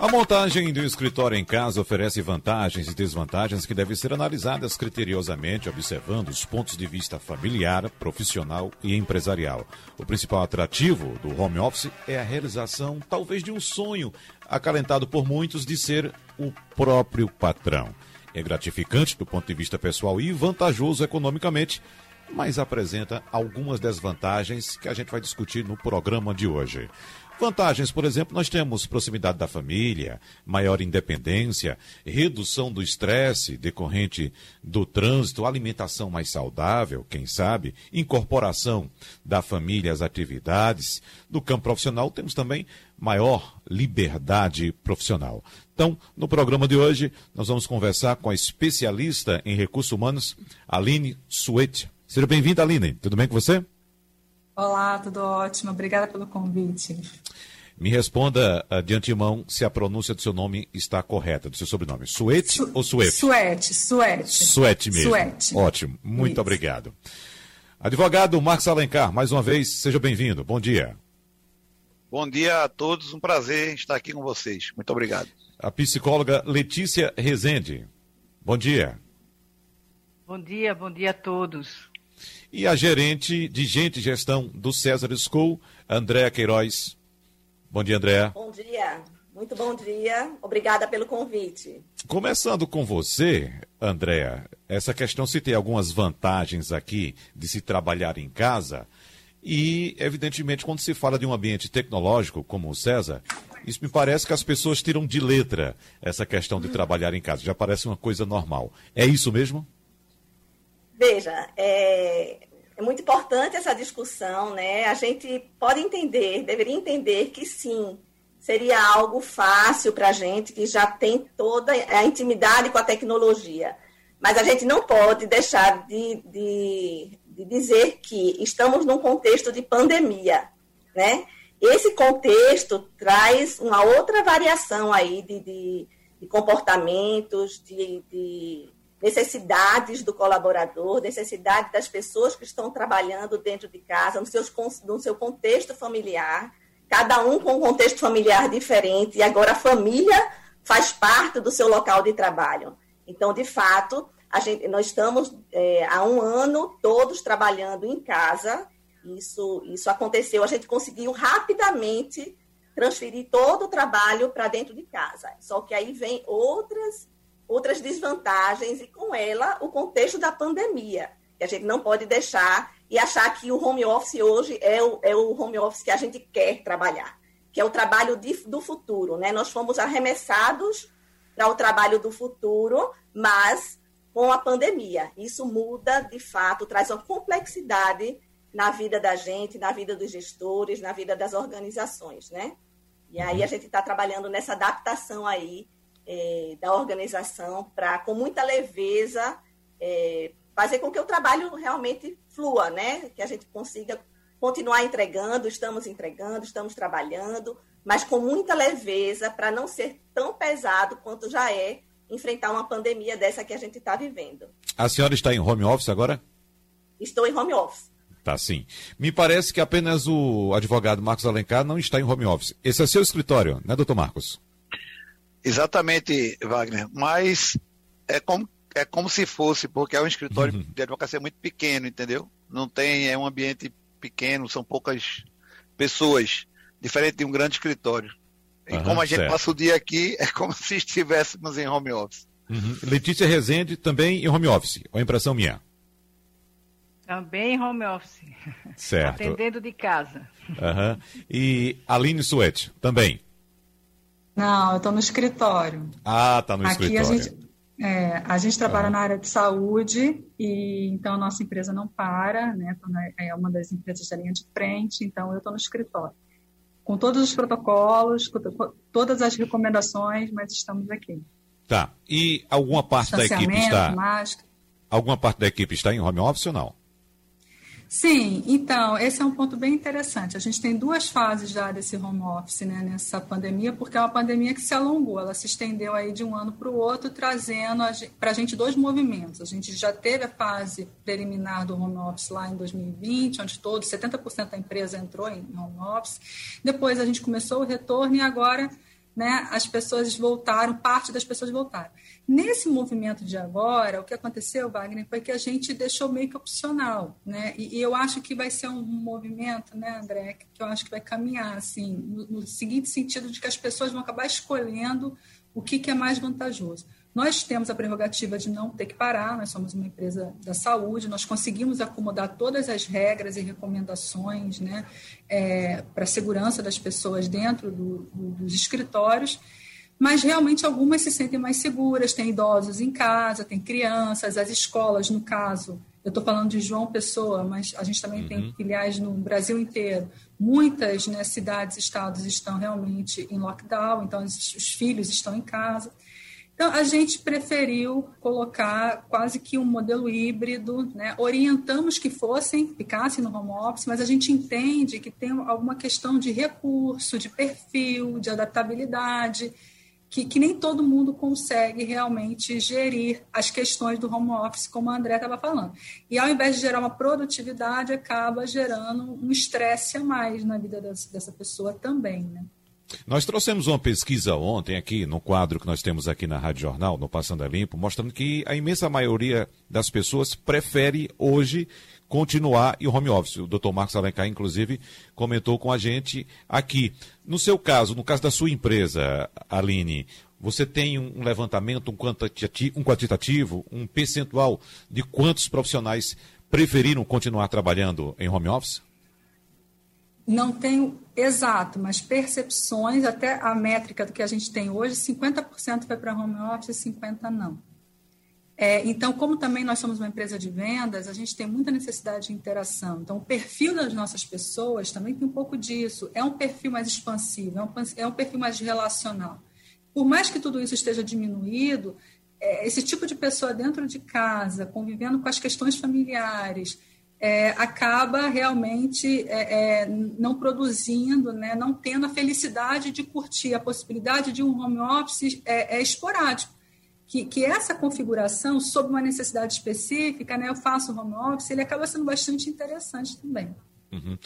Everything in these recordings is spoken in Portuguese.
a montagem do escritório em casa oferece vantagens e desvantagens que devem ser analisadas criteriosamente, observando os pontos de vista familiar, profissional e empresarial. O principal atrativo do home office é a realização, talvez, de um sonho acalentado por muitos de ser o próprio patrão. É gratificante do ponto de vista pessoal e vantajoso economicamente, mas apresenta algumas desvantagens que a gente vai discutir no programa de hoje. Vantagens, por exemplo, nós temos proximidade da família, maior independência, redução do estresse decorrente do trânsito, alimentação mais saudável, quem sabe, incorporação da família às atividades. No campo profissional, temos também maior liberdade profissional. Então, no programa de hoje, nós vamos conversar com a especialista em recursos humanos, Aline Suete. Seja bem-vinda, Aline. Tudo bem com você? Olá, tudo ótimo. Obrigada pelo convite. Me responda uh, de antemão se a pronúncia do seu nome está correta, do seu sobrenome. Suete Su ou Suete? Suete, Suete. Suete mesmo. Suete. Ótimo, muito Isso. obrigado. Advogado Marcos Alencar, mais uma vez, seja bem-vindo. Bom dia. Bom dia a todos, um prazer estar aqui com vocês. Muito obrigado. A psicóloga Letícia Rezende. Bom dia. Bom dia, bom dia a todos e a gerente de Gente e Gestão do César School, Andréa Queiroz. Bom dia, Andréa. Bom dia, muito bom dia. Obrigada pelo convite. Começando com você, Andréa, essa questão se tem algumas vantagens aqui de se trabalhar em casa. E, evidentemente, quando se fala de um ambiente tecnológico como o César, isso me parece que as pessoas tiram de letra essa questão de trabalhar em casa. Já parece uma coisa normal. É isso mesmo? Veja, é, é muito importante essa discussão, né? A gente pode entender, deveria entender que sim, seria algo fácil para a gente que já tem toda a intimidade com a tecnologia. Mas a gente não pode deixar de, de, de dizer que estamos num contexto de pandemia, né? Esse contexto traz uma outra variação aí de, de, comportamentos, de necessidades do colaborador, necessidade das pessoas que estão trabalhando dentro de casa, no, seus, no seu contexto familiar, cada um com um contexto familiar diferente, e agora a família faz parte do seu local de trabalho. Então, de fato, a gente, nós estamos é, há um ano todos trabalhando em casa, isso, isso aconteceu, a gente conseguiu rapidamente transferir todo o trabalho para dentro de casa. Só que aí vem outras outras desvantagens e com ela o contexto da pandemia, que a gente não pode deixar e achar que o home office hoje é o, é o home office que a gente quer trabalhar, que é o trabalho de, do futuro, né? Nós fomos arremessados para o trabalho do futuro, mas com a pandemia. Isso muda, de fato, traz uma complexidade na vida da gente, na vida dos gestores, na vida das organizações, né? E aí a gente está trabalhando nessa adaptação aí é, da organização para, com muita leveza, é, fazer com que o trabalho realmente flua, né? Que a gente consiga continuar entregando, estamos entregando, estamos trabalhando, mas com muita leveza para não ser tão pesado quanto já é enfrentar uma pandemia dessa que a gente está vivendo. A senhora está em home office agora? Estou em home office. Tá sim. Me parece que apenas o advogado Marcos Alencar não está em home office. Esse é seu escritório, né, doutor Marcos? Exatamente, Wagner. Mas é como, é como se fosse, porque é um escritório uhum. de advocacia muito pequeno, entendeu? Não tem, é um ambiente pequeno, são poucas pessoas, diferente de um grande escritório. E uhum, como a gente certo. passa o dia aqui, é como se estivéssemos em home office. Uhum. Letícia Rezende também em home office, ou impressão minha? Também em home office. Certo. Atendendo de casa. Uhum. E Aline Suete, também. Não, eu estou no escritório. Ah, tá no Aqui escritório. A gente, é, a gente trabalha na área de saúde e então a nossa empresa não para, né? É uma das empresas da linha de frente, então eu estou no escritório. Com todos os protocolos, com todas as recomendações, mas estamos aqui. Tá. E alguma parte da equipe está. Máscara. Alguma parte da equipe está em home office ou não? Sim, então, esse é um ponto bem interessante. A gente tem duas fases já desse home office, né, nessa pandemia, porque é uma pandemia que se alongou, ela se estendeu aí de um ano para o outro, trazendo para a gente dois movimentos. A gente já teve a fase preliminar do home office lá em 2020, onde todos, 70% da empresa entrou em home office. Depois a gente começou o retorno e agora né, as pessoas voltaram, parte das pessoas voltaram. Nesse movimento de agora, o que aconteceu, Wagner, foi que a gente deixou meio que opcional, né? E, e eu acho que vai ser um movimento, né, André, que eu acho que vai caminhar assim, no, no seguinte sentido de que as pessoas vão acabar escolhendo o que, que é mais vantajoso. Nós temos a prerrogativa de não ter que parar, nós somos uma empresa da saúde, nós conseguimos acomodar todas as regras e recomendações né, é, para a segurança das pessoas dentro do, do, dos escritórios, mas realmente algumas se sentem mais seguras, tem idosos em casa, tem crianças, as escolas, no caso, eu estou falando de João Pessoa, mas a gente também uhum. tem filiais no Brasil inteiro. Muitas né, cidades, estados estão realmente em lockdown, então os, os filhos estão em casa. Então, a gente preferiu colocar quase que um modelo híbrido, né? orientamos que fossem, ficassem no home office, mas a gente entende que tem alguma questão de recurso, de perfil, de adaptabilidade, que, que nem todo mundo consegue realmente gerir as questões do home office, como a André estava falando. E ao invés de gerar uma produtividade, acaba gerando um estresse a mais na vida dessa, pessoa também, né? Nós trouxemos uma pesquisa ontem aqui, no quadro que nós temos aqui na Rádio Jornal, no Passando a Limpo, mostrando que a imensa maioria das pessoas prefere hoje continuar em home office. O doutor Marcos Alencar, inclusive, comentou com a gente aqui. No seu caso, no caso da sua empresa, Aline, você tem um levantamento, um, quantitativo, um percentual de quantos profissionais preferiram continuar trabalhando em home office? não tenho exato, mas percepções, até a métrica do que a gente tem hoje, 50% vai para home office e 50% não. É, então, como também nós somos uma empresa de vendas, a gente tem muita necessidade de interação. Então, o perfil das nossas pessoas também tem um pouco disso. É um perfil mais expansivo, é um, é um perfil mais relacional. Por mais que tudo isso esteja diminuído, é, esse tipo de pessoa dentro de casa, convivendo com as questões familiares, é, acaba realmente é, é, não produzindo, né, não tendo a felicidade de curtir a possibilidade de um home office é, é esporádico. Que, que, essa configuração, sob uma necessidade específica, né, eu faço home office, ele acaba sendo bastante interessante também. Uhum.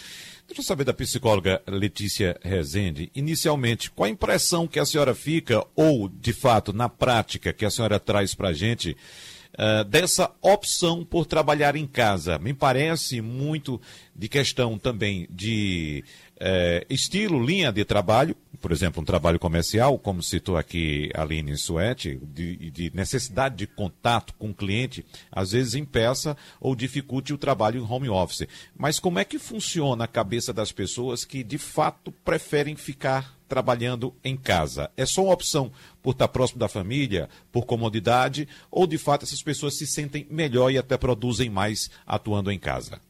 Deixa eu saber da psicóloga Letícia Rezende, inicialmente, qual a impressão que a senhora fica, ou, de fato, na prática, que a senhora traz para a gente, uh, dessa opção por trabalhar em casa. Me parece muito de questão também de uh, estilo, linha de trabalho, por exemplo, um trabalho comercial, como citou aqui a Aline Suete, de, de, necessidade de contato com o cliente, às vezes impeça ou dificulte o trabalho em home office. Mas como é que funciona a cabeça das pessoas que de fato preferem ficar trabalhando em casa? É só uma opção por estar próximo da família, por comodidade, ou de fato essas pessoas se sentem melhor e até produzem mais atuando em casa?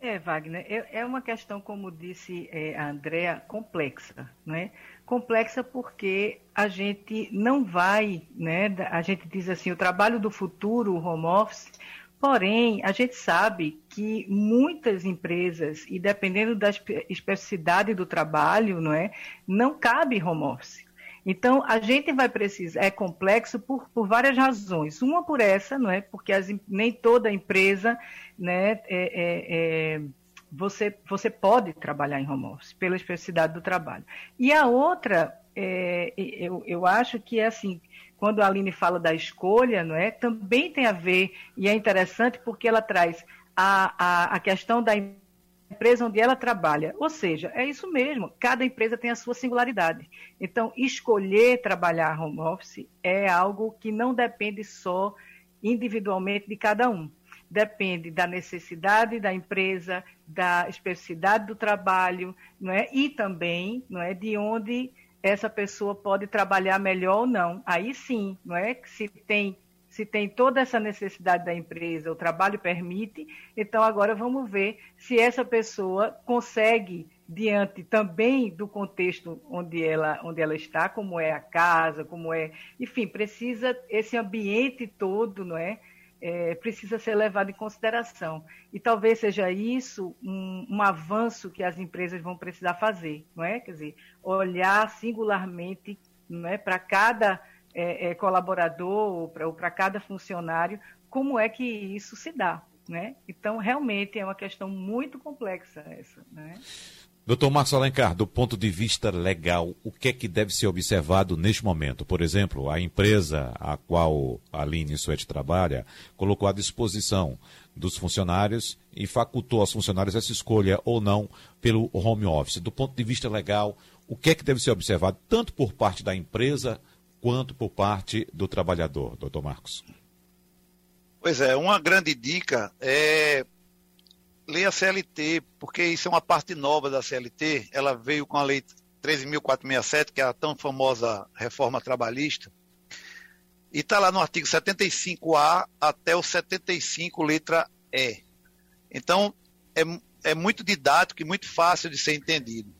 É, Wagner, é, é uma questão, como disse é, a Andrea, complexa, né? Complexa porque a gente não vai, né? A gente diz assim, o trabalho do futuro, o home office, Porém, a gente sabe que muitas empresas, e dependendo da especificidade do trabalho, não é, não cabe home office. Então, a gente vai precisar, é complexo por, por várias razões. Uma por essa, não é? Porque as, nem toda empresa, né, é, é, é, você, você pode trabalhar em home office, pela especificidade do trabalho. E a outra, é, eu, eu acho que é assim, quando a Aline fala da escolha, não é? Também tem a ver, e é interessante porque ela traz a, a, a questão da empresa onde ela trabalha. Ou seja, é isso mesmo, cada empresa tem a sua singularidade. Então, escolher trabalhar home office é algo que não depende só individualmente de cada um. Depende da necessidade da empresa, da especificidade do trabalho, não é? E também, não é, de onde essa pessoa pode trabalhar melhor ou não. Aí sim, não é? Se tem, se tem toda essa necessidade da empresa, o trabalho permite, então agora vamos ver se essa pessoa consegue, diante também do contexto onde ela, onde ela está, como é a casa, como é. Enfim, precisa esse ambiente todo, não é? é, precisa ser levado em consideração. E talvez seja isso um, um, avanço que as empresas vão precisar fazer, não é? Quer dizer, olhar singularmente não é, para cada é, é, colaborador ou para cada funcionário, como é que isso se dá. Né? Então, realmente é uma questão muito complexa essa. Né? Doutor Marcos Alencar, do ponto de vista legal, o que é que deve ser observado neste momento? Por exemplo, a empresa a qual a Aline Suete trabalha colocou à disposição dos funcionários e facultou aos funcionários essa escolha ou não pelo home office. Do ponto de vista legal, o que é que deve ser observado tanto por parte da empresa quanto por parte do trabalhador, doutor Marcos? Pois é, uma grande dica é ler a CLT, porque isso é uma parte nova da CLT. Ela veio com a lei 13.467, que é a tão famosa reforma trabalhista. E está lá no artigo 75A até o 75, letra E. Então, é, é muito didático e muito fácil de ser entendido.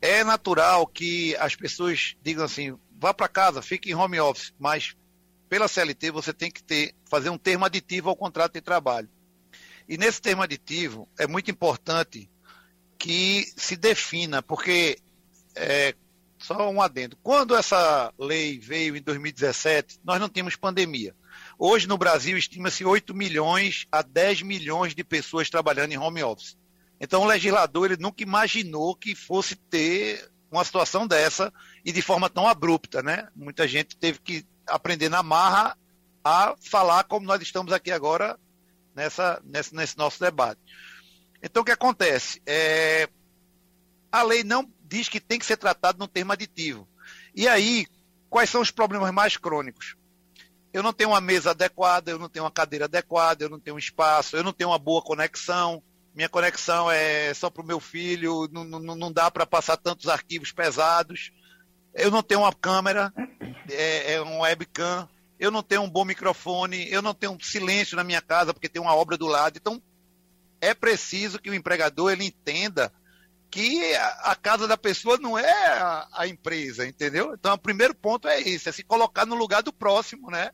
É natural que as pessoas digam assim: vá para casa, fique em home office, mas pela CLT, você tem que ter, fazer um termo aditivo ao contrato de trabalho. E nesse termo aditivo, é muito importante que se defina, porque, é, só um adendo, quando essa lei veio em 2017, nós não tínhamos pandemia. Hoje no Brasil estima-se 8 milhões a 10 milhões de pessoas trabalhando em home office. Então o legislador ele nunca imaginou que fosse ter uma situação dessa e de forma tão abrupta, né? Muita gente teve que aprender na marra a falar como nós estamos aqui agora nessa, nesse, nesse nosso debate. Então, o que acontece? É, a lei não diz que tem que ser tratado no termo aditivo. E aí, quais são os problemas mais crônicos? Eu não tenho uma mesa adequada, eu não tenho uma cadeira adequada, eu não tenho um espaço, eu não tenho uma boa conexão, minha conexão é só para o meu filho, não, não, não dá para passar tantos arquivos pesados, eu não tenho uma câmera, é, é um webcam, eu não tenho um bom microfone, eu não tenho um silêncio na minha casa porque tem uma obra do lado. Então, é preciso que o empregador ele entenda que a, casa da pessoa não é a, a, empresa, entendeu? Então, o primeiro ponto é isso, é se colocar no lugar do próximo, né?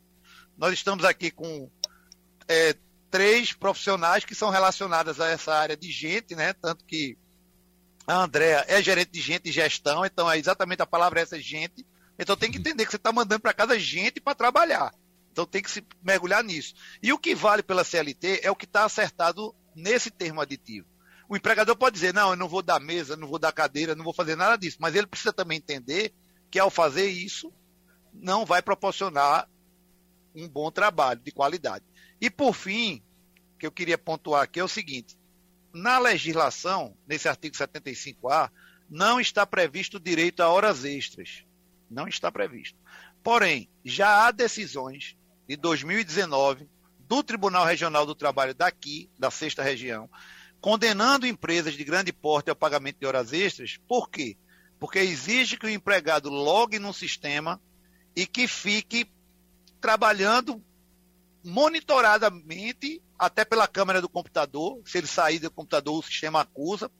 Nós estamos aqui com é, três profissionais que são relacionadas a essa área de gente, né? Tanto que a Andrea é gerente de gente e gestão, então é exatamente a palavra é essa gente. Então tem que entender que você está mandando para casa gente para trabalhar. Então tem que se mergulhar nisso. E o que vale pela CLT é o que está acertado nesse termo aditivo. O empregador pode dizer, não, eu não vou dar mesa, não vou dar cadeira, não vou fazer nada disso. Mas ele precisa também entender que ao fazer isso, não vai proporcionar um bom trabalho de qualidade. E por fim, que eu queria pontuar aqui é o seguinte: na legislação, nesse artigo 75A, não está previsto o direito a horas extras. Não está previsto. Porém, já há decisões de 2019 do Tribunal Regional do Trabalho daqui, da sexta região, condenando empresas de grande porte ao pagamento de horas extras. Por quê? Porque exige que o empregado logue no sistema e que fique trabalhando monitoradamente, até pela câmera do computador. Se ele sair do computador, o sistema acusa.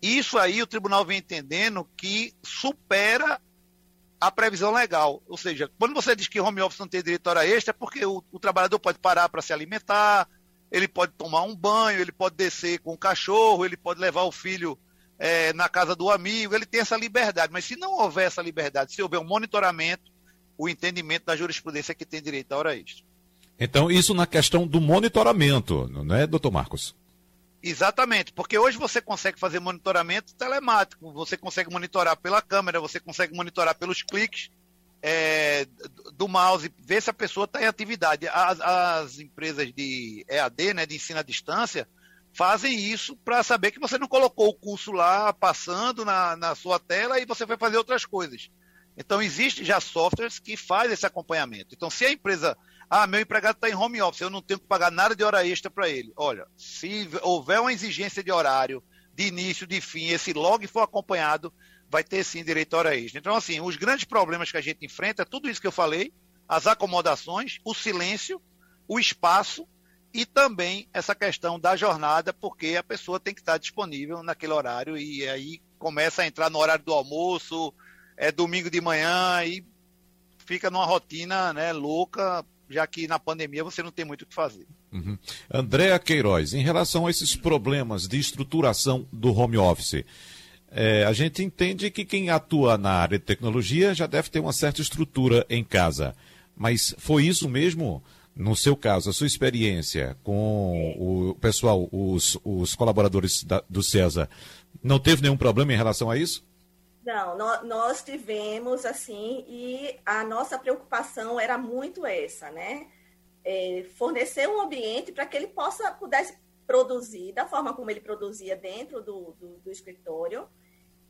Isso aí o tribunal vem entendendo que supera a previsão legal. Ou seja, quando você diz que home office não tem direito a hora extra, é porque o, o trabalhador pode parar para se alimentar, ele pode tomar um banho, ele pode descer com o cachorro, ele pode levar o filho é, na casa do amigo, ele tem essa liberdade. Mas se não houver essa liberdade, se houver um monitoramento, o entendimento da jurisprudência é que tem direito à hora extra. Então, isso na questão do monitoramento, não é, doutor Marcos? Exatamente, porque hoje você consegue fazer monitoramento telemático, você consegue monitorar pela câmera, você consegue monitorar pelos cliques é, do mouse, ver se a pessoa está em atividade. As, as, empresas de EAD, né, de ensino à distância, fazem isso para saber que você não colocou o curso lá passando na, na sua tela e você vai fazer outras coisas. Então, existem já softwares que fazem esse acompanhamento. Então, se a empresa ah, meu empregado está em home office, eu não tenho que pagar nada de hora extra para ele. Olha, se houver uma exigência de horário, de início, de fim, esse log for acompanhado, vai ter sim direito a hora extra. Então, assim, os grandes problemas que a gente enfrenta é tudo isso que eu falei, as acomodações, o silêncio, o espaço e também essa questão da jornada, porque a pessoa tem que estar disponível naquele horário e aí começa a entrar no horário do almoço, é domingo de manhã e fica numa rotina né, louca já que na pandemia você não tem muito o que fazer. Uhum. Andréa Queiroz, em relação a esses problemas de estruturação do home office, é, a gente entende que quem atua na área de tecnologia já deve ter uma certa estrutura em casa. Mas foi isso mesmo? No seu caso, a sua experiência com o pessoal, os, os colaboradores da, do César, não teve nenhum problema em relação a isso? Não, nós tivemos, assim, e a nossa preocupação era muito essa, né? É, fornecer um ambiente para que ele possa, pudesse produzir da forma como ele produzia dentro do, do, do escritório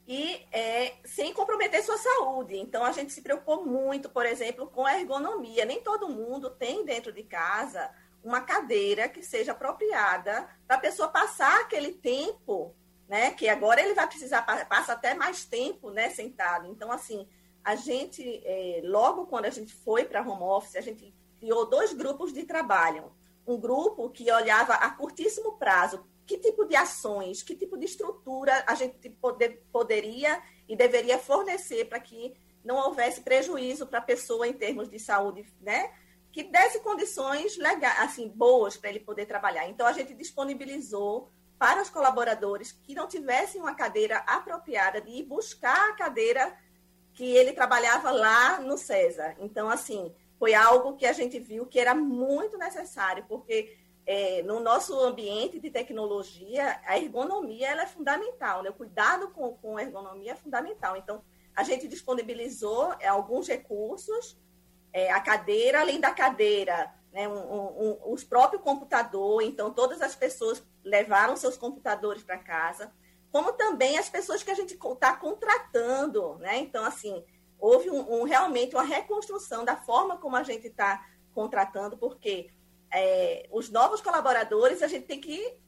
e é, sem comprometer sua saúde. Então, a gente se preocupou muito, por exemplo, com a ergonomia. Nem todo mundo tem dentro de casa uma cadeira que seja apropriada para a pessoa passar aquele tempo né? Que agora ele vai precisar passa até mais tempo, né, sentado. Então, assim, a gente é, logo quando a gente foi para home office, a gente criou dois grupos de trabalho. Um grupo que olhava a curtíssimo prazo que tipo de ações, que tipo de estrutura a gente poder, poderia e deveria fornecer para que não houvesse prejuízo para a pessoa em termos de saúde, né? Que desse condições legais, assim, boas para ele poder trabalhar. Então a gente disponibilizou para os colaboradores que não tivessem uma cadeira apropriada de ir buscar a cadeira que ele trabalhava lá no César. Então, assim, foi algo que a gente viu que era muito necessário, porque é, no nosso ambiente de tecnologia, a ergonomia ela é fundamental, né? o cuidado com, com a ergonomia é fundamental. Então, a gente disponibilizou é, alguns recursos, é, a cadeira, além da cadeira, né, um, um, um, os próprios computadores, então todas as pessoas levaram seus computadores para casa, como também as pessoas que a gente está contratando, né? Então, assim, houve um, realmente uma reconstrução da forma como a gente está contratando, porque é, os novos colaboradores a gente tem que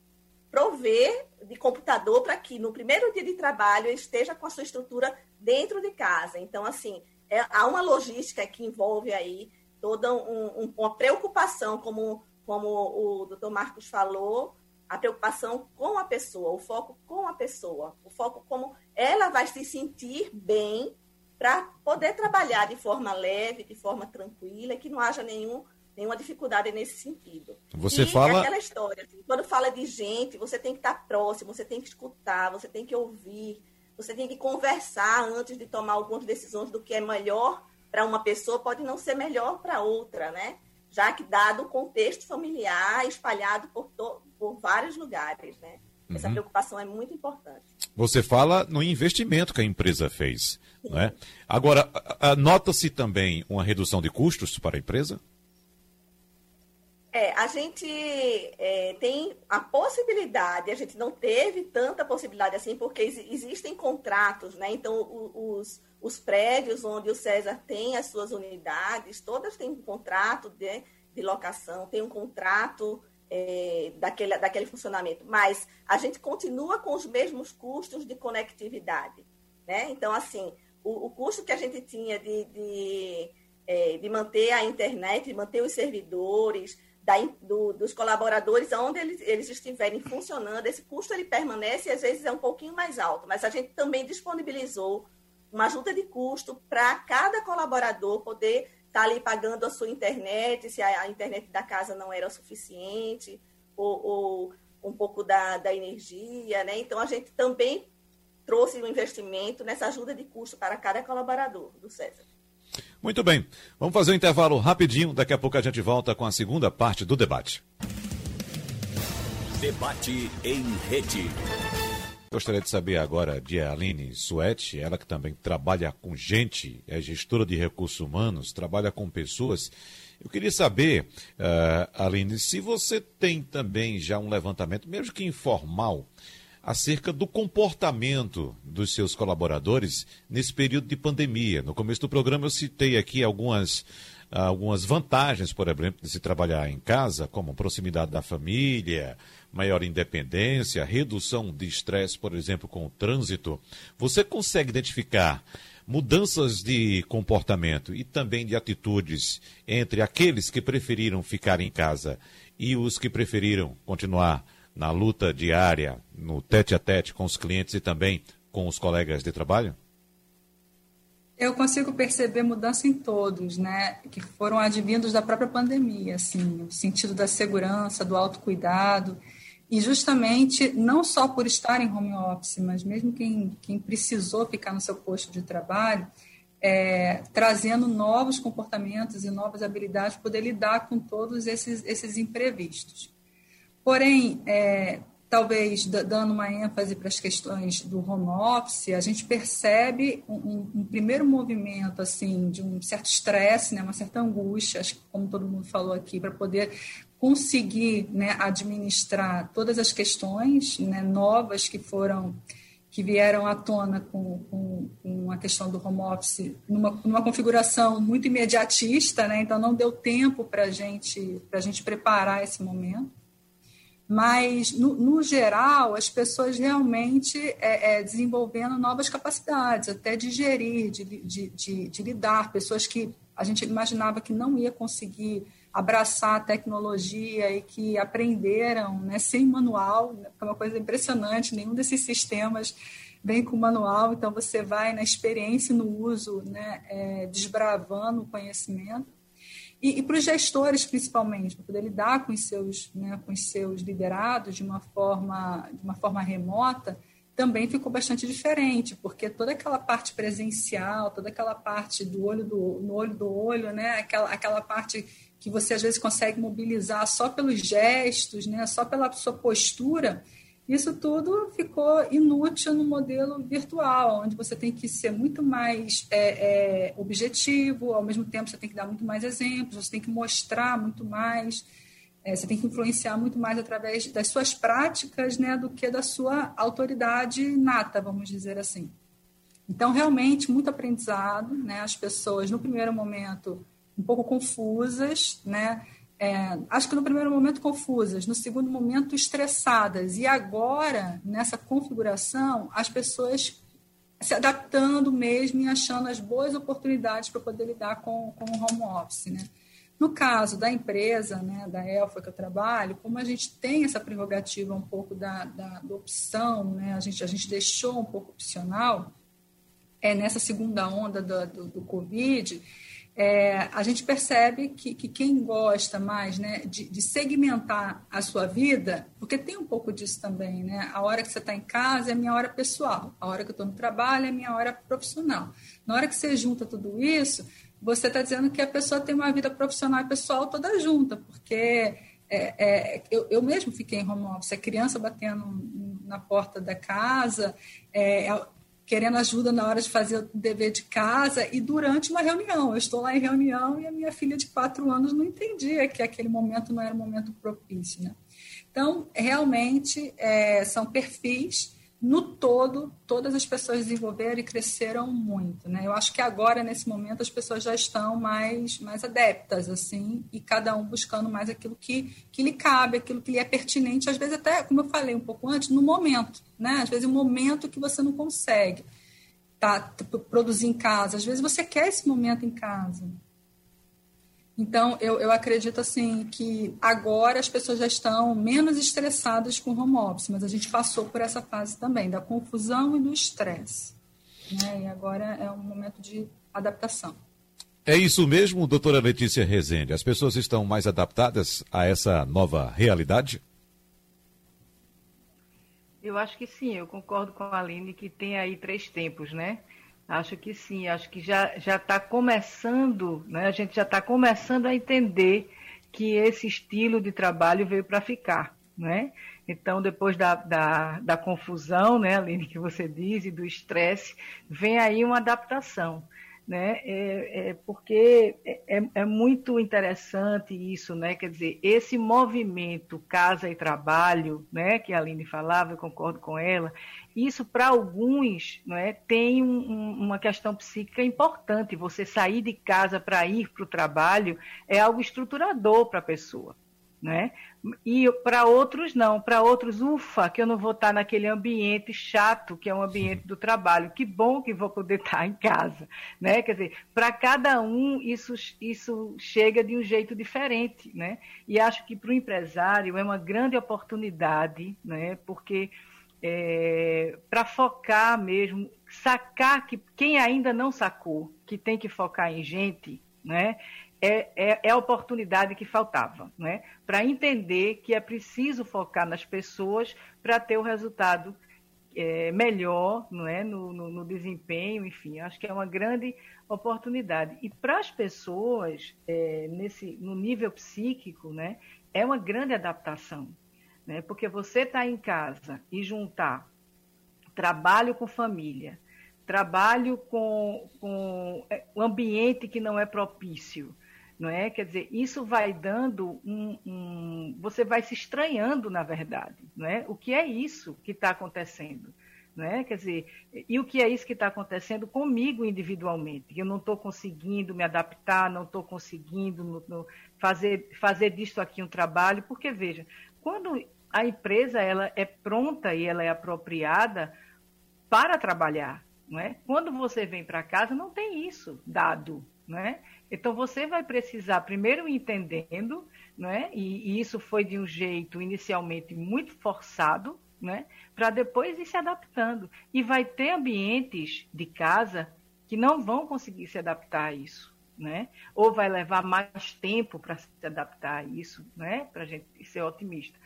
prover de computador para que no primeiro dia de trabalho esteja com a sua estrutura dentro de casa. Então, assim, é, há uma logística que envolve aí toda um, um, uma preocupação, como, como o doutor Marcos falou, a preocupação com a pessoa, o foco com a pessoa, o foco como ela vai se sentir bem para poder trabalhar de forma leve, de forma tranquila, que não haja nenhum, nenhuma dificuldade nesse sentido. Você e fala. É aquela história, assim, quando fala de gente, você tem que estar próximo, você tem que escutar, você tem que ouvir, você tem que conversar antes de tomar algumas decisões do que é melhor para uma pessoa pode não ser melhor para outra, né? Já que dado o contexto familiar espalhado por, por vários lugares, né? Essa uhum. preocupação é muito importante. Você fala no investimento que a empresa fez, né? Agora, nota-se também uma redução de custos para a empresa? É, a gente é, tem a possibilidade, a gente não teve tanta possibilidade assim, porque existem contratos, né? Então, os, os prédios onde o César tem as suas unidades, todas têm um contrato de, de locação, tem um contrato é, daquele, daquele funcionamento, mas a gente continua com os mesmos custos de conectividade. Né? Então, assim, o, o custo que a gente tinha de, de, é, de manter a internet, de manter os servidores, da, do, dos colaboradores, onde eles, eles estiverem funcionando, esse custo ele permanece e às vezes é um pouquinho mais alto, mas a gente também disponibilizou uma ajuda de custo para cada colaborador poder estar tá ali pagando a sua internet, se a, a internet da casa não era suficiente, ou, ou um pouco da, da energia, né? Então, a gente também trouxe um investimento nessa ajuda de custo para cada colaborador do César. Muito bem. Vamos fazer um intervalo rapidinho. Daqui a pouco a gente volta com a segunda parte do debate. Debate em rede. Gostaria de saber agora de Aline Suete, ela que também trabalha com gente, é gestora de recursos humanos, trabalha com pessoas. Eu queria saber, uh, Aline, se você tem também já um levantamento, mesmo que informal, acerca do comportamento dos seus colaboradores nesse período de pandemia. No começo do programa eu citei aqui algumas algumas vantagens, por exemplo, de se trabalhar em casa, como proximidade da família, maior independência, redução de estresse, por exemplo, com o trânsito. Você consegue identificar mudanças de comportamento e também de atitudes entre aqueles que preferiram ficar em casa e os que preferiram continuar na luta diária, no tete a tete com os clientes e também com os colegas de trabalho? Eu consigo perceber mudança em todos, né, que foram advindos da própria pandemia, assim, o sentido da segurança, do autocuidado, e justamente não só por estar em home office, mas mesmo quem, quem precisou ficar no seu posto de trabalho, é, trazendo novos comportamentos e novas habilidades para poder lidar com todos esses, esses imprevistos. Porém, é, talvez dando uma ênfase para as questões do home office, a gente percebe um, um primeiro movimento assim de um certo estresse, né, uma certa angústia, acho que como todo mundo falou aqui, para poder conseguir né, administrar todas as questões né, novas que foram que vieram à tona com, com, com, a questão do home office numa, numa configuração muito imediatista, né? então não deu tempo para gente, a gente preparar esse momento. Mas, no, no geral, as pessoas realmente é, é, desenvolvendo novas capacidades, até de gerir, de, de, de, de lidar, pessoas que a gente imaginava que não ia conseguir abraçar a tecnologia e que aprenderam né, sem manual, é uma coisa impressionante, nenhum desses sistemas vem com manual, então você vai na experiência no uso, né, é, desbravando o conhecimento. E, e para os gestores, principalmente, para poder lidar com os seus, né, com os seus liderados de uma forma, de uma forma remota, também ficou bastante diferente, porque toda aquela parte presencial, toda aquela parte do olho do, no olho do olho, né, aquela, aquela parte que você às vezes consegue mobilizar só pelos gestos, né, só pela sua postura, isso tudo ficou inútil no modelo virtual, onde você tem que ser muito mais é, é, objetivo, ao mesmo tempo você tem que dar muito mais exemplos, você tem que mostrar muito mais, é, você tem que influenciar muito mais através das suas práticas né, do que da sua autoridade nata, vamos dizer assim. Então, realmente, muito aprendizado, né? as pessoas, no primeiro momento, um pouco confusas, né? É, acho que no primeiro momento confusas, no segundo momento estressadas, e agora, nessa configuração, as pessoas se adaptando mesmo e achando as boas oportunidades para poder lidar com, com o home office. Né? No caso da empresa, né, da Elfa que eu trabalho, como a gente tem essa prerrogativa um pouco da, da, da opção, né, a, gente, a gente deixou um pouco opcional, é, nessa segunda onda do, do, do Covid, é, a gente percebe que, que, quem gosta mais né, de, de, segmentar a sua vida, porque tem um pouco disso também, né? A hora que você está em casa é a minha hora pessoal, a hora que eu estou no trabalho é a minha hora profissional. Na hora que você junta tudo isso, você está dizendo que a pessoa tem uma vida profissional e pessoal toda junta, porque é, é, eu, eu mesmo fiquei em home office, a criança batendo na porta da casa, é, querendo ajuda na hora de fazer o dever de casa e durante uma reunião. Eu estou lá em reunião e a minha filha de quatro anos não entendia que aquele momento não era um momento propício. Né? Então, realmente, é, são perfis. No todo, todas as pessoas desenvolveram e cresceram muito. Né? Eu acho que agora, nesse momento, as pessoas já estão mais, mais adeptas, assim, e cada um buscando mais aquilo que, que lhe cabe, aquilo que lhe é pertinente, às vezes até, como eu falei um pouco antes, no momento né? Às vezes um momento que você não consegue tá, produzir em casa. Às vezes você quer esse momento em casa. Então, eu, eu acredito assim que agora as pessoas já estão menos estressadas com o home office, mas a gente passou por essa fase também, da confusão e do estresse. Né? E agora é um momento de adaptação. É isso mesmo, doutora Letícia Rezende. As pessoas estão mais adaptadas a essa nova realidade? Eu acho que sim, eu concordo com a Aline que tem aí três tempos, né? Acho que sim, acho que já está começando, né? a gente já está começando a entender que esse estilo de trabalho veio para ficar, né? Então, depois da, da, da confusão, né, Aline, que você diz, e do estresse, vem aí uma adaptação né? É, é porque é, é, é, muito interessante isso, né? Quer dizer, esse movimento casa e trabalho, né? Que a Aline falava, eu concordo com ela. Isso para alguns, né? Tem um, um, uma questão psíquica importante. Você sair de casa para ir para o trabalho é algo estruturador para a pessoa né? E para outros não, para outros, ufa, que eu não vou estar naquele ambiente chato que é o ambiente do trabalho. Que bom que vou poder estar em casa, né? Quer dizer, para cada um isso isso chega de um jeito diferente, né? E acho que para o empresário é uma grande oportunidade, né? Porque é, para focar mesmo sacar que quem ainda não sacou que tem que focar em gente, né? É, é, é a oportunidade que faltava, né? Para entender que é preciso focar nas pessoas para ter o resultado é, melhor não é? No, no, no, desempenho, enfim, acho que é uma grande oportunidade. E para as pessoas, é, nesse, no nível psíquico, né, é uma grande adaptação. Né? Porque você está em casa e juntar trabalho com família, trabalho com, com é, ambiente que não é propício, não é? Quer dizer, isso vai dando um, um, você vai se estranhando, na verdade, não é? O que é isso que está acontecendo? Não é? Quer dizer, e o que é isso que está acontecendo comigo individualmente? Eu não estou conseguindo me adaptar, não estou conseguindo no, no, fazer, fazer disso aqui um trabalho, porque, veja, quando a empresa ela é pronta e ela é apropriada para trabalhar, não é? Quando você vem para casa, não tem isso dado, não é? Então você vai precisar primeiro entendendo, né? E, e isso foi de um jeito inicialmente muito forçado, né? Para depois ir se adaptando. E vai ter ambientes de casa que não vão conseguir se adaptar a isso, né? Ou vai levar mais tempo para se adaptar a isso, né? Para a gente ser otimista.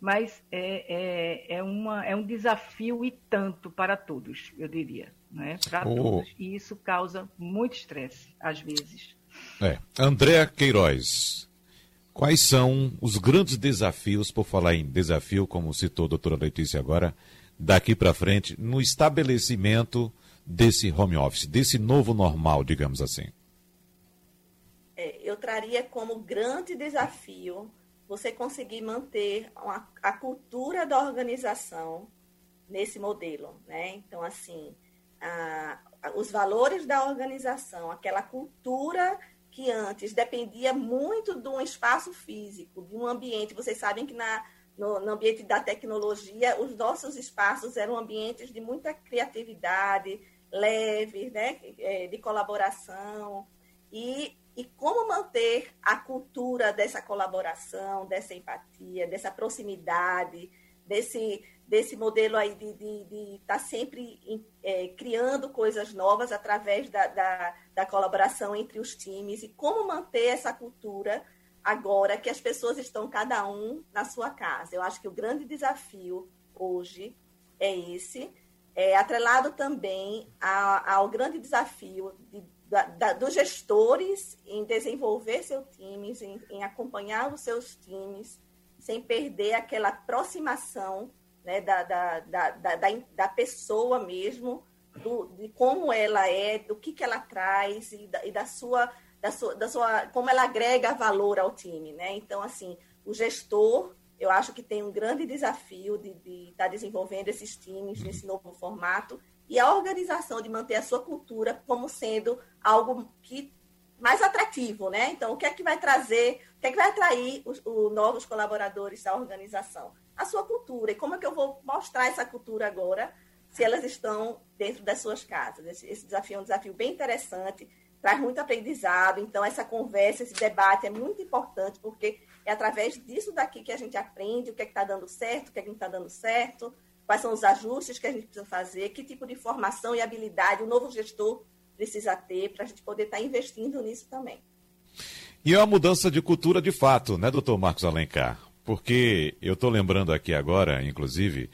Mas é, é, é, uma, é um desafio e tanto para todos, eu diria, né? Para oh. todos. E isso causa muito estresse, às vezes. É. André Queiroz, quais são os grandes desafios, por falar em desafio, como citou a doutora Letícia agora, daqui para frente, no estabelecimento desse home office, desse novo normal, digamos assim? É, eu traria como grande desafio você conseguir manter uma, a cultura da organização nesse modelo, né? Então, assim, a, os valores da organização, aquela cultura que antes dependia muito de um espaço físico, de um ambiente. Vocês sabem que na, no, no, ambiente da tecnologia, os nossos espaços eram ambientes de muita criatividade, leves, né? É, de colaboração. E, e como manter a cultura dessa colaboração, dessa empatia, dessa proximidade, desse desse modelo aí de estar tá sempre é, criando coisas novas através da, da, da, colaboração entre os times e como manter essa cultura agora que as pessoas estão cada um na sua casa. Eu acho que o grande desafio hoje é esse, é atrelado também ao grande desafio de, da, dos gestores em desenvolver seus times, em, em acompanhar os seus times, sem perder aquela aproximação né, da, da, da, da, pessoa mesmo, do, de como ela é, do que, que ela traz e da, e da sua da sua, da sua, como ela agrega valor ao time, né? Então, assim, o gestor, eu acho que tem um grande desafio de, de estar tá desenvolvendo esses times nesse novo formato e a organização de manter a sua cultura como sendo algo que mais atrativo, né? Então, o que é que vai trazer, o que é que vai atrair os, os novos colaboradores à organização? A sua cultura. E como é que eu vou mostrar essa cultura agora, se elas estão dentro das suas casas? Esse, esse desafio é um desafio bem interessante, traz muito aprendizado. Então, essa conversa, esse debate é muito importante, porque é através disso daqui que a gente aprende o que é está dando certo, o que é que não está dando certo, quais são os ajustes que a gente precisa fazer, que tipo de formação e habilidade o novo gestor precisa ter para a gente poder estar tá investindo nisso também. E é uma mudança de cultura de fato, né, doutor Marcos Alencar? Porque eu estou lembrando aqui agora, inclusive,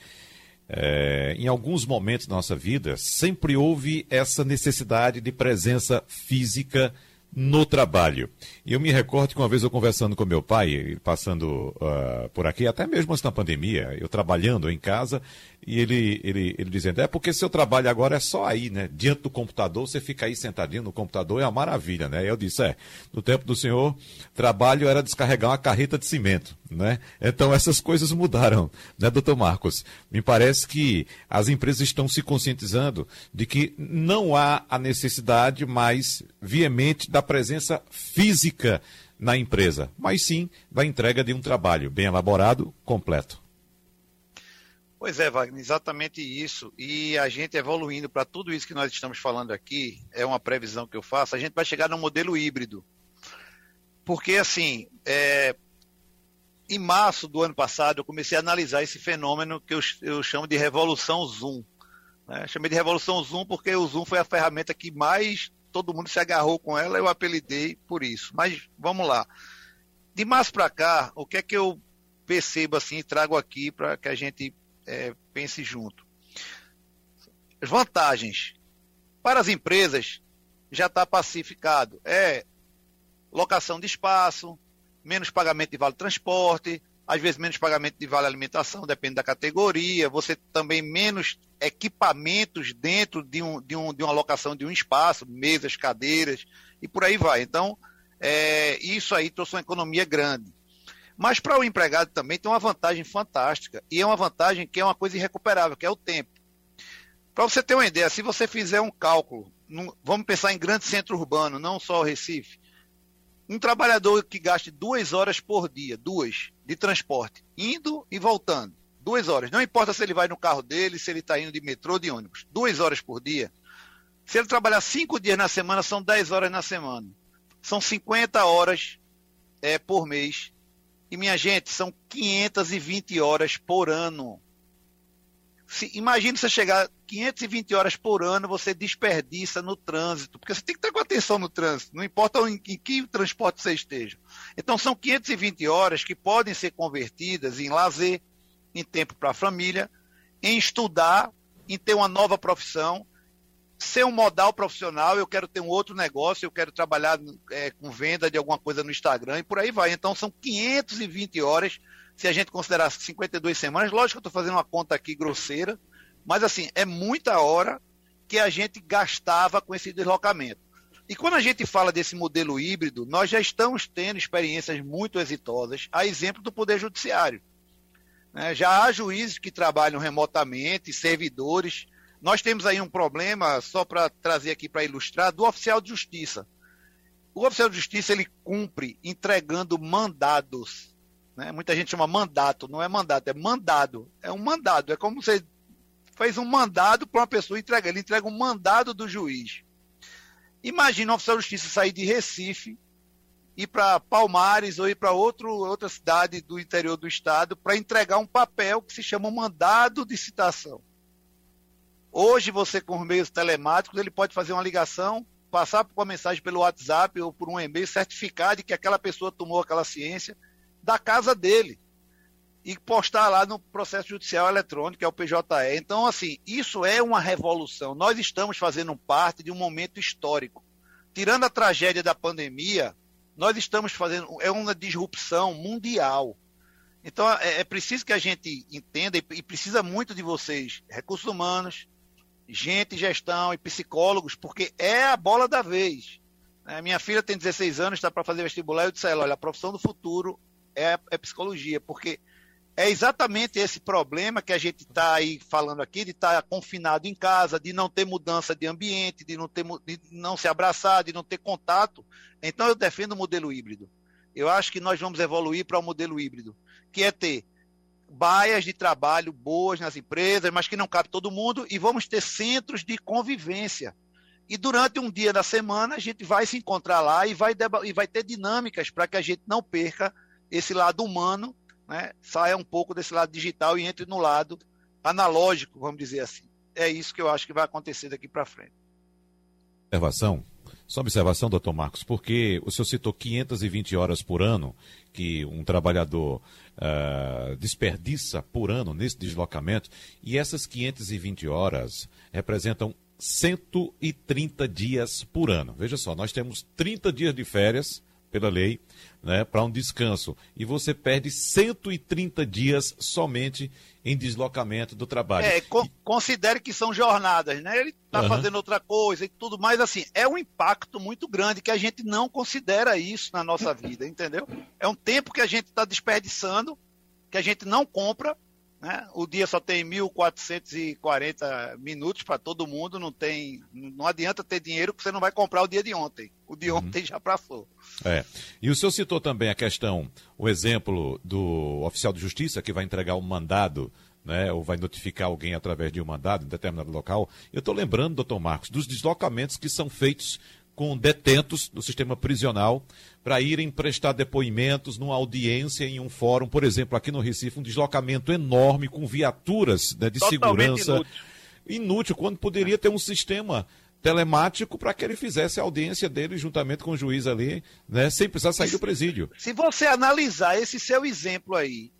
é, em alguns momentos da nossa vida, sempre houve essa necessidade de presença física no trabalho. E eu me recordo que uma vez eu conversando com meu pai, passando uh, por aqui, até mesmo antes da pandemia, eu trabalhando em casa, e ele, ele, ele dizendo, é porque seu trabalho agora é só aí, né? Diante do computador, você fica aí sentadinho no computador, é uma maravilha, né? Eu disse, é, no tempo do senhor, trabalho era descarregar uma carreta de cimento, né? Então essas coisas mudaram, né, doutor Marcos? Me parece que as empresas estão se conscientizando de que não há a necessidade mais veemente da presença física na empresa, mas sim da entrega de um trabalho bem elaborado, completo. Pois é, Wagner, exatamente isso. E a gente evoluindo para tudo isso que nós estamos falando aqui, é uma previsão que eu faço, a gente vai chegar num modelo híbrido. Porque, assim, é, em março do ano passado, eu comecei a analisar esse fenômeno que eu, eu chamo de revolução Zoom. Né? Chamei de revolução Zoom porque o Zoom foi a ferramenta que mais todo mundo se agarrou com ela, eu apelidei por isso. Mas vamos lá. De março para cá, o que é que eu percebo assim trago aqui para que a gente é, pense junto? As vantagens. Para as empresas, já está pacificado. É locação de espaço, menos pagamento de vale transporte, às vezes menos pagamento de vale alimentação, depende da categoria, você também menos equipamentos dentro de, um, de, um, de uma locação de um espaço, mesas, cadeiras, e por aí vai. Então, é, isso aí trouxe uma economia grande. Mas para o empregado também tem uma vantagem fantástica, e é uma vantagem que é uma coisa irrecuperável, que é o tempo. Para você ter uma ideia, se você fizer um cálculo, num, vamos pensar em grande centro urbano, não só o Recife, um trabalhador que gaste duas horas por dia, duas, de transporte, indo e voltando, duas horas, não importa se ele vai no carro dele, se ele está indo de metrô ou de ônibus, duas horas por dia. Se ele trabalhar cinco dias na semana, são dez horas na semana. São 50 horas é, por mês. E, minha gente, são 520 horas por ano. Se, você chegar 520 horas por ano, você desperdiça no trânsito, porque você tem que estar com atenção no trânsito, não importa em, em que transporte você esteja. Então, são 520 horas que podem ser convertidas em lazer, em tempo para a família, em estudar, em ter uma nova profissão, ser um modal profissional, eu quero ter um outro negócio, eu quero trabalhar é, com venda de alguma coisa no Instagram e por aí vai. Então, são 520 horas se a gente considerar 52 semanas, lógico que eu estou fazendo uma conta aqui grosseira, mas assim, é muita hora que a gente gastava com esse deslocamento. E quando a gente fala desse modelo híbrido, nós já estamos tendo experiências muito exitosas, a exemplo do Poder Judiciário. Né? Já há juízes que trabalham remotamente, servidores. Nós temos aí um problema, só para trazer aqui para ilustrar, do oficial de justiça. O oficial de justiça ele cumpre entregando mandados né? Muita gente chama mandato, não é mandato, é mandado. É um mandado, é como você fez um mandado para uma pessoa entregar. Ele entrega um mandado do juiz. Imagina um oficial de justiça sair de Recife, ir para Palmares ou ir para outra cidade do interior do estado para entregar um papel que se chama mandado de citação. Hoje, você, com os meios telemáticos, ele pode fazer uma ligação, passar uma mensagem pelo WhatsApp ou por um e-mail, certificar de que aquela pessoa tomou aquela ciência da casa dele e postar lá no processo judicial eletrônico, que é o PJE. Então, assim, isso é uma revolução. Nós estamos fazendo parte de um momento histórico. Tirando a tragédia da pandemia, nós estamos fazendo é uma disrupção mundial. Então, é, é preciso que a gente entenda e, e precisa muito de vocês, recursos humanos, gente, gestão e psicólogos, porque é a bola da vez. É, minha filha tem 16 anos, está para fazer vestibular. Eu disse a ela: olha, a profissão do futuro é, é psicologia, porque é exatamente esse problema que a gente está aí falando aqui, de estar tá confinado em casa, de não ter mudança de ambiente, de não, ter, de não se abraçar, de não ter contato. Então eu defendo o modelo híbrido. Eu acho que nós vamos evoluir para o um modelo híbrido, que é ter baias de trabalho boas nas empresas, mas que não cabe todo mundo, e vamos ter centros de convivência. E durante um dia da semana a gente vai se encontrar lá e vai, e vai ter dinâmicas para que a gente não perca esse lado humano né, saia um pouco desse lado digital e entre no lado analógico, vamos dizer assim. É isso que eu acho que vai acontecer daqui para frente. Observação. Só observação, doutor Marcos, porque o senhor citou 520 horas por ano que um trabalhador uh, desperdiça por ano nesse deslocamento, e essas 520 horas representam 130 dias por ano. Veja só, nós temos 30 dias de férias pela lei, né, para um descanso. E você perde 130 dias somente em deslocamento do trabalho. É, con considere que são jornadas, né? Ele está uhum. fazendo outra coisa e tudo mais, assim, é um impacto muito grande que a gente não considera isso na nossa vida, entendeu? É um tempo que a gente está desperdiçando, que a gente não compra né? O dia só tem 1.440 minutos para todo mundo, não tem, não adianta ter dinheiro que você não vai comprar o dia de ontem. O de uhum. ontem já passou. É. E o senhor citou também a questão, o exemplo do oficial de justiça que vai entregar um mandado né, ou vai notificar alguém através de um mandado em determinado local. Eu estou lembrando, doutor Marcos, dos deslocamentos que são feitos com detentos do sistema prisional para irem prestar depoimentos numa audiência em um fórum, por exemplo, aqui no Recife, um deslocamento enorme com viaturas né, de Totalmente segurança. Inútil. inútil, quando poderia ter um sistema telemático para que ele fizesse a audiência dele juntamente com o juiz ali, né, sem precisar sair do presídio. Se você analisar esse seu exemplo aí,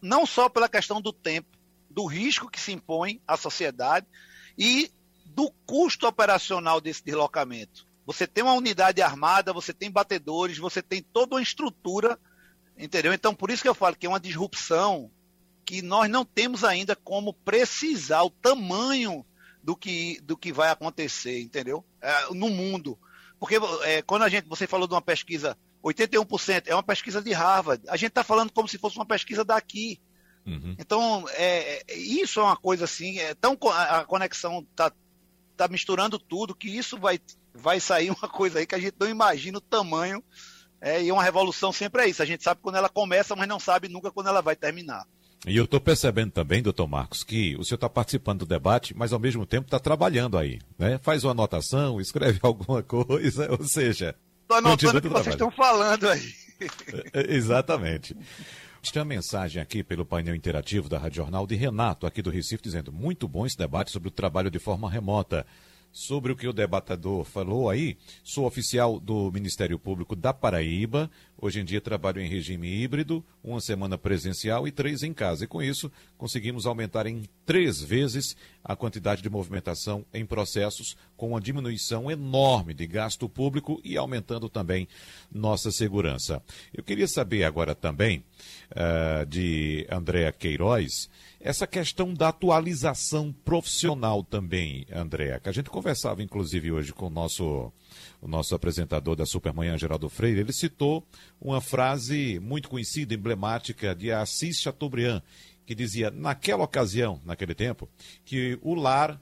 não só pela questão do tempo, do risco que se impõe à sociedade e do custo operacional desse deslocamento. Você tem uma unidade armada, você tem batedores, você tem toda uma estrutura, entendeu? Então, por isso que eu falo que é uma disrupção que nós não temos ainda como precisar o tamanho do que, do que vai acontecer, entendeu? É, no mundo. Porque é, quando a gente, você falou de uma pesquisa, 81% é uma pesquisa de Harvard. A gente está falando como se fosse uma pesquisa daqui. Uhum. Então, é, é, isso é uma coisa assim, é tão, a conexão está tá misturando tudo que isso vai, vai sair uma coisa aí que a gente não imagina o tamanho. É, e uma revolução sempre é isso. A gente sabe quando ela começa, mas não sabe nunca quando ela vai terminar. E eu estou percebendo também, doutor Marcos, que o senhor está participando do debate, mas ao mesmo tempo está trabalhando aí. Né? Faz uma anotação, escreve alguma coisa, ou seja. Estou anotando o que vocês estão falando aí. É, é, exatamente. Tem uma mensagem aqui pelo painel interativo da Rádio Jornal de Renato, aqui do Recife, dizendo: muito bom esse debate sobre o trabalho de forma remota sobre o que o debatedor falou aí. Sou oficial do Ministério Público da Paraíba. Hoje em dia trabalho em regime híbrido, uma semana presencial e três em casa. E com isso, conseguimos aumentar em três vezes a quantidade de movimentação em processos, com uma diminuição enorme de gasto público e aumentando também nossa segurança. Eu queria saber agora também uh, de Andréa Queiroz essa questão da atualização profissional também, Andréa, que a gente conversava inclusive hoje com o nosso, o nosso apresentador da Supermanhã, Geraldo Freire, ele citou uma frase muito conhecida, emblemática, de Assis Chateaubriand, que dizia, naquela ocasião, naquele tempo, que o lar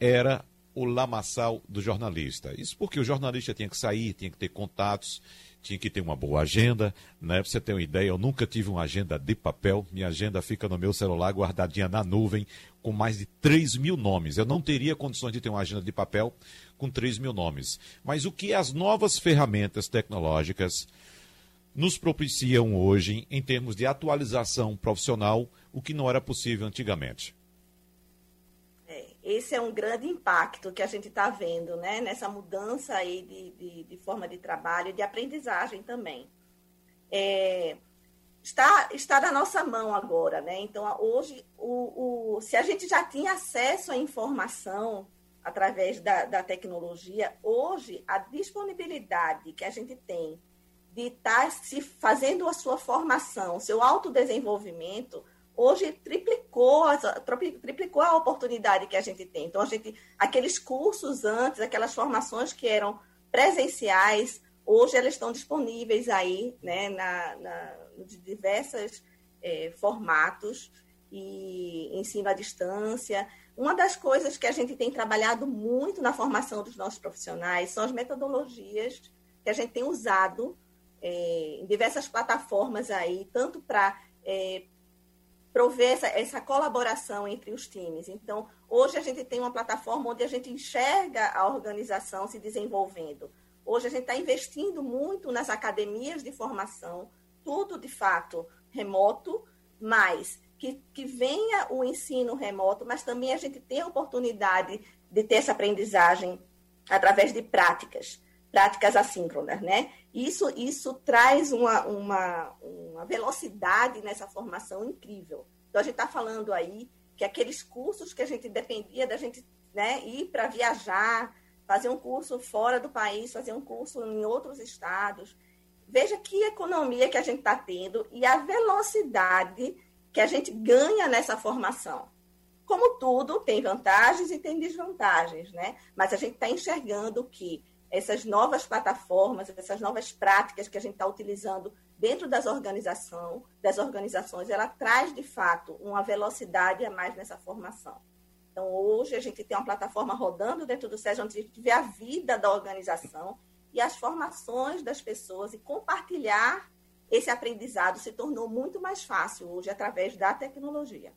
era o lamaçal do jornalista. Isso porque o jornalista tinha que sair, tinha que ter contatos, tinha que ter uma boa agenda, né? Pra você ter uma ideia, eu nunca tive uma agenda de papel, minha agenda fica no meu celular guardadinha na nuvem, com mais de 3 mil nomes. Eu não teria condições de ter uma agenda de papel com 3 mil nomes. Mas o que as novas ferramentas tecnológicas nos propiciam hoje em termos de atualização profissional, o que não era possível antigamente? Esse é um grande impacto que a gente está vendo, né? Nessa mudança aí de, de, de, forma de trabalho de aprendizagem também. É, está, está na nossa mão agora, né? Então, hoje, o, o, se a gente já tinha acesso à informação através da, da tecnologia, hoje a disponibilidade que a gente tem de estar tá se fazendo a sua formação, seu autodesenvolvimento, hoje triplicou, triplicou a oportunidade que a gente tem. Então, a gente, aqueles cursos antes, aquelas formações que eram presenciais, hoje elas estão disponíveis aí, né, na, na de diversos é, formatos e ensino à distância. Uma das coisas que a gente tem trabalhado muito na formação dos nossos profissionais são as metodologias que a gente tem usado é, em diversas plataformas aí, tanto para é, prover essa, essa colaboração entre os times. Então, hoje a gente tem uma plataforma onde a gente enxerga a organização se desenvolvendo. Hoje a gente está investindo muito nas academias de formação, tudo de fato remoto, mas que, que venha o ensino remoto, mas também a gente tem a oportunidade de ter essa aprendizagem através de práticas, práticas assíncronas, né? Isso, isso traz uma, uma, uma velocidade nessa formação incrível. Então, a gente está falando aí que aqueles cursos que a gente dependia da gente né, ir para viajar, fazer um curso fora do país, fazer um curso em outros estados. Veja que economia que a gente está tendo e a velocidade que a gente ganha nessa formação. Como tudo, tem vantagens e tem desvantagens, né? Mas a gente está enxergando que essas novas plataformas, essas novas práticas que a gente está utilizando dentro das organizações, das organizações, ela traz de fato uma velocidade a mais nessa formação. Então, hoje a gente tem uma plataforma rodando dentro do SES, onde a gente vê a vida da organização e as formações das pessoas e compartilhar esse aprendizado se tornou muito mais fácil hoje através da tecnologia.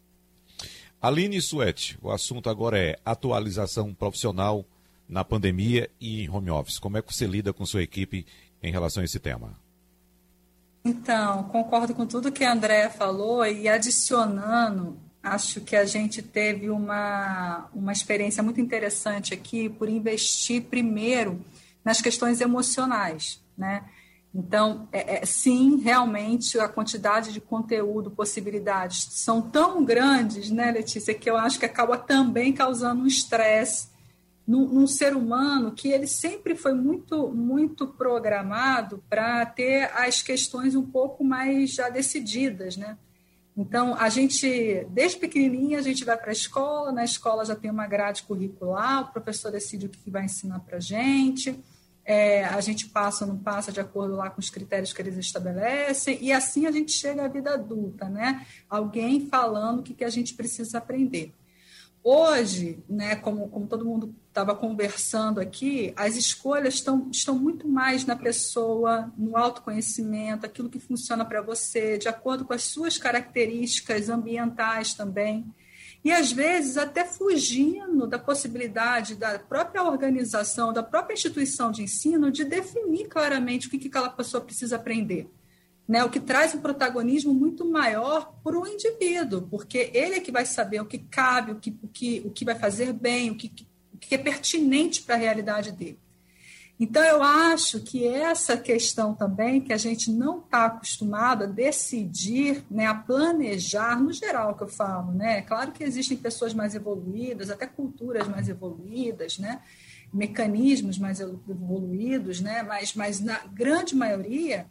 Aline Suete, o assunto agora é atualização profissional na pandemia e em home office. Como é que você lida com sua equipe em relação a esse tema? Então, concordo com tudo que a Andréa falou e adicionando acho que a gente teve uma, uma experiência muito interessante aqui por investir primeiro nas questões emocionais, né? Então, é, é, sim, realmente a quantidade de conteúdo, possibilidades são tão grandes, né, Letícia, que eu acho que acaba também causando um estresse num, num, ser humano que ele sempre foi muito, muito programado para ter as questões um pouco mais já decididas, né? Então, a gente, desde pequenininha, a gente vai para a escola, na escola já tem uma grade curricular, o professor decide o que vai ensinar para a gente, é, a gente passa ou não passa de acordo lá com os critérios que eles estabelecem, e assim a gente chega à vida adulta, né? Alguém falando o que, que a gente precisa aprender. Hoje, né, como, como todo mundo estava conversando aqui, as escolhas estão, estão muito mais na pessoa, no autoconhecimento, aquilo que funciona para você, de acordo com as suas características ambientais também. E às vezes até fugindo da possibilidade da própria organização, da própria instituição de ensino, de definir claramente o que, que aquela pessoa precisa aprender né, o que traz um protagonismo muito maior para o indivíduo, porque ele é que vai saber o que cabe, o que, o que, o que vai fazer bem, o que, o que é pertinente para a realidade dele. Então, eu acho que essa questão também, que a gente não está acostumado a decidir, né, a planejar, no geral que eu falo, né? Claro que existem pessoas mais evoluídas, até culturas mais evoluídas, né? mecanismos mais evoluídos, né? mas, mas na grande maioria,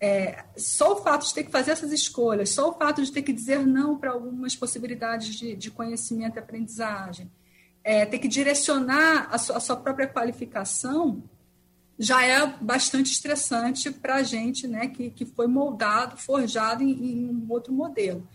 é, só o fato de ter que fazer essas escolhas, só o fato de ter que dizer não para algumas possibilidades de, de, conhecimento e aprendizagem, é, ter que direcionar a sua, a sua, própria qualificação, já é bastante estressante para a gente, né, que, que foi moldado, forjado em, em um outro modelo.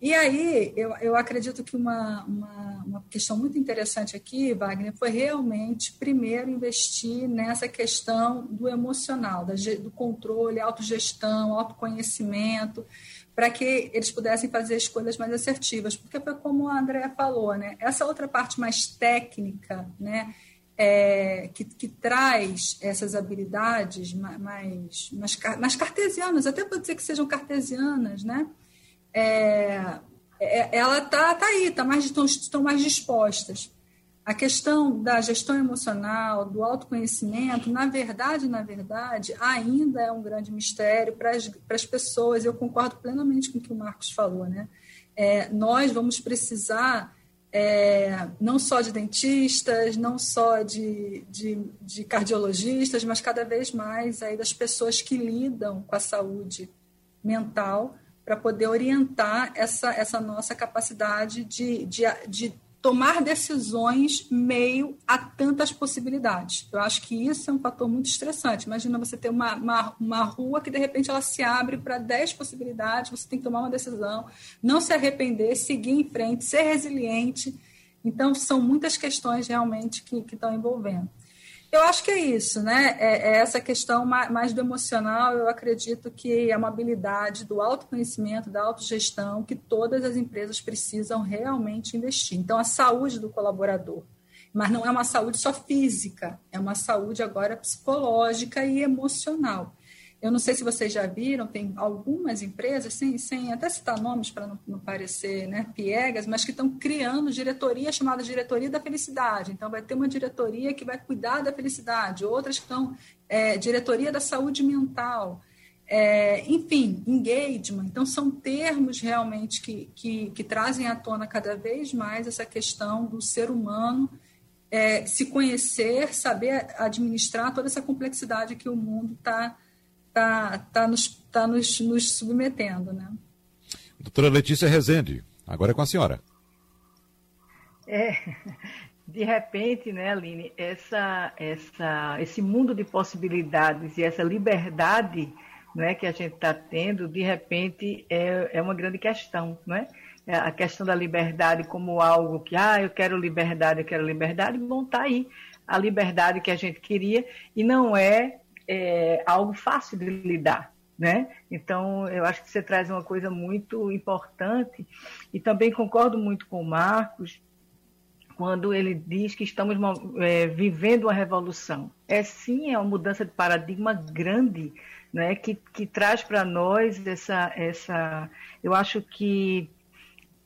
E aí, eu, eu acredito que uma, uma, uma, questão muito interessante aqui, Wagner, foi realmente, primeiro, investir nessa questão do emocional, da, do controle, autogestão, autoconhecimento, para que eles pudessem fazer escolhas mais assertivas. Porque foi como a Andrea falou, né? essa outra parte mais técnica, né? É, que, que, traz essas habilidades mais, mais, mais cartesianas, até pode dizer que sejam cartesianas, né? É, é, ela está tá aí, tá mais, estão, estão mais dispostas. A questão da gestão emocional, do autoconhecimento, na verdade, na verdade, ainda é um grande mistério para as, para as pessoas. Eu concordo plenamente com o que o Marcos falou, né? É, nós vamos precisar é, não só de dentistas, não só de, de, de, cardiologistas, mas cada vez mais aí das pessoas que lidam com a saúde mental para poder orientar essa, essa nossa capacidade de, de, de tomar decisões meio a tantas possibilidades. Eu acho que isso é um fator muito estressante. Imagina você ter uma, uma, uma rua que de repente ela se abre para 10 possibilidades, você tem que tomar uma decisão, não se arrepender, seguir em frente, ser resiliente. Então, são muitas questões realmente que, que estão envolvendo. Eu acho que é isso, né? É, é, essa questão mais do emocional. Eu acredito que é uma habilidade do autoconhecimento, da autogestão, que todas as empresas precisam realmente investir. Então, a saúde do colaborador. Mas não é uma saúde só física, é uma saúde agora psicológica e emocional. Eu não sei se vocês já viram, tem algumas empresas, sem, sem até citar nomes para não, não, parecer né, piegas, mas que estão criando diretoria chamada Diretoria da Felicidade. Então, vai ter uma diretoria que vai cuidar da felicidade, outras que estão é, Diretoria da Saúde Mental. É, enfim, engagement. Então, são termos realmente que, que, que, trazem à tona cada vez mais essa questão do ser humano é, se conhecer, saber administrar toda essa complexidade que o mundo está está tá nos, tá nos, nos submetendo. Né? Doutora Letícia Rezende, agora é com a senhora. É, de repente, né, Aline, essa, essa, esse mundo de possibilidades e essa liberdade né, que a gente está tendo, de repente, é, é uma grande questão, não é? é? A questão da liberdade como algo que, ah, eu quero liberdade, eu quero liberdade, bom, tá aí a liberdade que a gente queria e não é é algo fácil de lidar. Né? Então, eu acho que você traz uma coisa muito importante e também concordo muito com o Marcos quando ele diz que estamos é, vivendo uma revolução. É sim, é uma mudança de paradigma grande, né? que, que traz para nós essa, essa. Eu acho que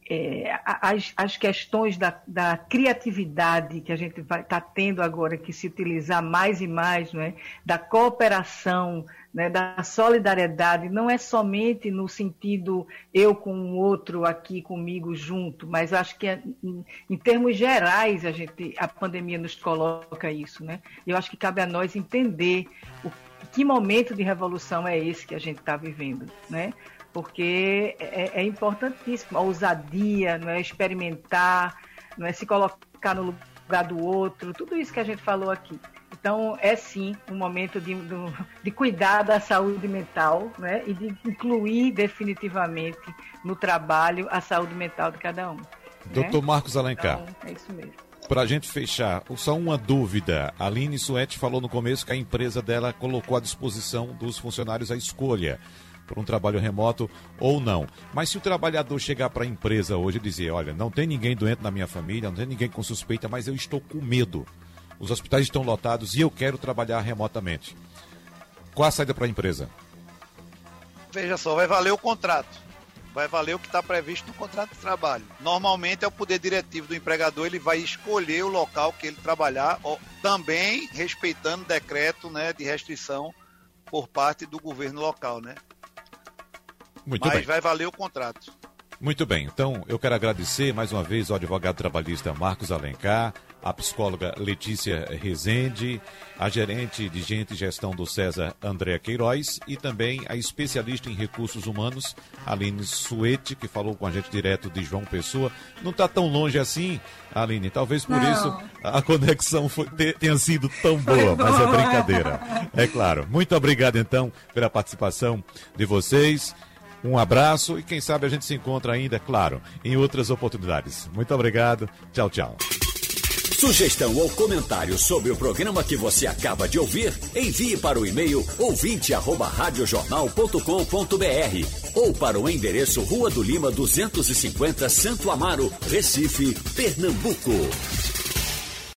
é, as, as questões da, da criatividade que a gente vai estar tá tendo agora que se utilizar mais e mais, não é? da cooperação, né, da solidariedade, não é somente no sentido eu com o outro aqui comigo junto, mas acho que em, em, termos gerais a gente a pandemia nos coloca isso, né? Eu acho que cabe a nós entender o que momento de revolução é esse que a gente está vivendo, né? Porque é, é importantíssimo a ousadia, não é experimentar, não é se colocar no lugar do outro, tudo isso que a gente falou aqui. Então, é sim um momento de, de cuidar da saúde mental né? e de incluir definitivamente no trabalho a saúde mental de cada um. Doutor né? Marcos Alencar. Então, é isso mesmo. Para a gente fechar, só uma dúvida. A Aline Suete falou no começo que a empresa dela colocou à disposição dos funcionários a escolha por um trabalho remoto ou não. Mas se o trabalhador chegar para a empresa hoje e dizer, olha, não tem ninguém doente na minha família, não tem ninguém com suspeita, mas eu estou com medo os hospitais estão lotados e eu quero trabalhar remotamente. Qual a saída para a empresa? Veja só, vai valer o contrato. Vai valer o que está previsto no contrato de trabalho. Normalmente é o poder diretivo do empregador, ele vai escolher o local que ele trabalhar, também respeitando o decreto né, de restrição por parte do governo local, né? Muito Mas bem. vai valer o contrato. Muito bem, então eu quero agradecer mais uma vez ao advogado trabalhista Marcos Alencar, a psicóloga Letícia Rezende, a gerente de gente e gestão do César Andréa Queiroz e também a especialista em recursos humanos Aline Suete, que falou com a gente direto de João Pessoa. Não está tão longe assim, Aline, talvez por Não. isso a conexão foi, tenha sido tão boa, mas é brincadeira. É claro. Muito obrigado então pela participação de vocês. Um abraço e quem sabe a gente se encontra ainda, claro, em outras oportunidades. Muito obrigado. Tchau, tchau. Sugestão ou comentário sobre o programa que você acaba de ouvir, envie para o e-mail ouvinte@radiojornal.com.br ou para o endereço Rua do Lima 250, Santo Amaro, Recife, Pernambuco.